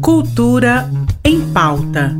Cultura em pauta.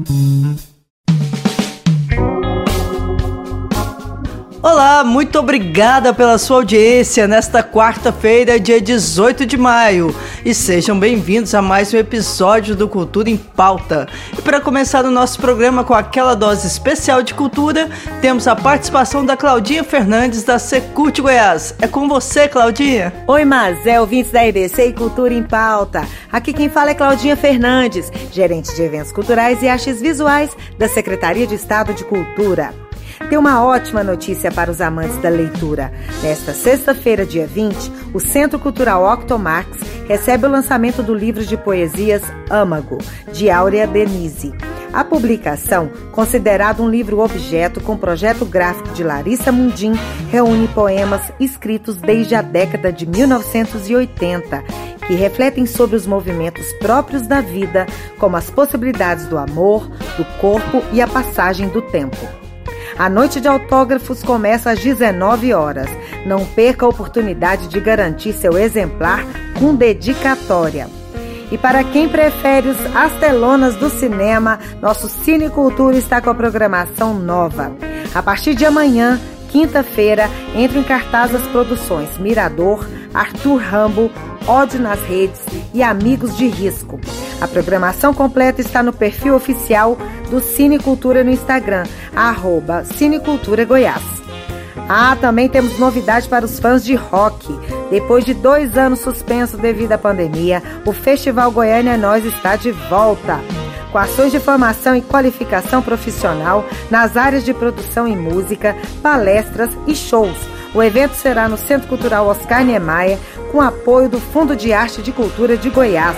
Olá, muito obrigada pela sua audiência nesta quarta-feira, dia 18 de maio. E sejam bem-vindos a mais um episódio do Cultura em Pauta. E para começar o nosso programa com aquela dose especial de cultura, temos a participação da Claudinha Fernandes da Secult Goiás. É com você, Claudinha. Oi, Mazé, ouvintes da EBC e Cultura em Pauta. Aqui quem fala é Claudinha Fernandes, gerente de eventos culturais e artes visuais da Secretaria de Estado de Cultura. Tem uma ótima notícia para os amantes da leitura. Nesta sexta-feira, dia 20, o Centro Cultural Octomax recebe o lançamento do livro de poesias Âmago, de Áurea Denise. A publicação, considerado um livro-objeto com projeto gráfico de Larissa Mundim, reúne poemas escritos desde a década de 1980 que refletem sobre os movimentos próprios da vida, como as possibilidades do amor, do corpo e a passagem do tempo. A noite de autógrafos começa às 19 horas. Não perca a oportunidade de garantir seu exemplar com dedicatória. E para quem prefere os astelonas do cinema, nosso Cine Cultura está com a programação nova. A partir de amanhã, quinta-feira, entram em cartaz as produções Mirador, Arthur Rambo, Ódio nas Redes e Amigos de Risco. A programação completa está no perfil oficial do Cine Cultura no Instagram, arroba Cinecultura Goiás. Ah, também temos novidade para os fãs de rock. Depois de dois anos suspenso devido à pandemia, o Festival Goiânia Nós está de volta. Com ações de formação e qualificação profissional nas áreas de produção e música, palestras e shows. O evento será no Centro Cultural Oscar Niemeyer, com apoio do Fundo de Arte e de Cultura de Goiás.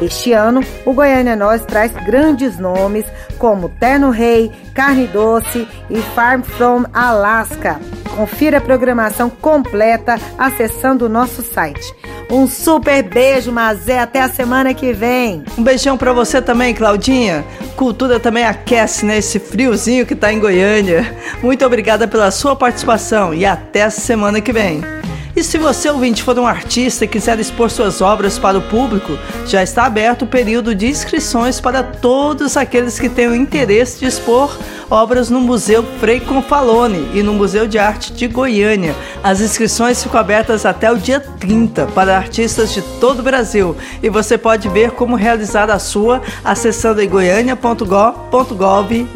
Este ano, o Goiânia Nós traz grandes nomes como Terno Rei, Carne Doce e Farm from Alaska. Confira a programação completa acessando o nosso site. Um super beijo, Mazé. Até a semana que vem. Um beijão para você também, Claudinha. Cultura também aquece nesse né, friozinho que tá em Goiânia. Muito obrigada pela sua participação e até a semana que vem. E se você, ouvinte, for um artista e quiser expor suas obras para o público, já está aberto o período de inscrições para todos aqueles que tenham interesse de expor obras no Museu Frei Confalone e no Museu de Arte de Goiânia. As inscrições ficam abertas até o dia 30 para artistas de todo o Brasil e você pode ver como realizar a sua acessando em goiania.gov.gov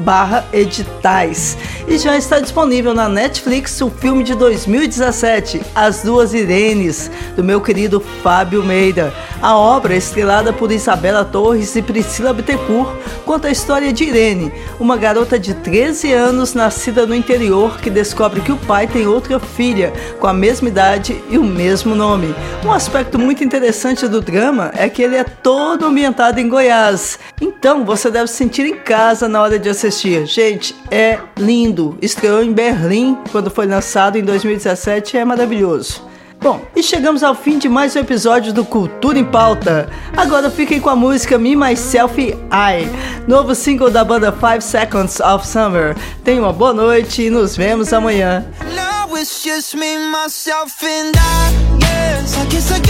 editais. E já está disponível na Netflix o filme de 2017, As Duas Irenes, do meu querido Fábio Meida. A obra, estrelada por Isabela Torres e Priscila Bittencourt, conta a história de Irene, uma garota de 13 anos nascida no interior que descobre que o pai tem outra filha com a mesma idade e o mesmo nome. Um aspecto muito interessante do drama é que ele é todo ambientado em Goiás. Então você deve se sentir em casa na hora de assistir. Gente, é lindo. Estreou em Berlim quando foi lançado em 2017 e é maravilhoso. Bom, e chegamos ao fim de mais um episódio do Cultura em Pauta. Agora fiquem com a música Me, Myself I, novo single da banda 5 Seconds of Summer. Tenham uma boa noite e nos vemos amanhã. Now it's just me, myself and I, yes, I guess I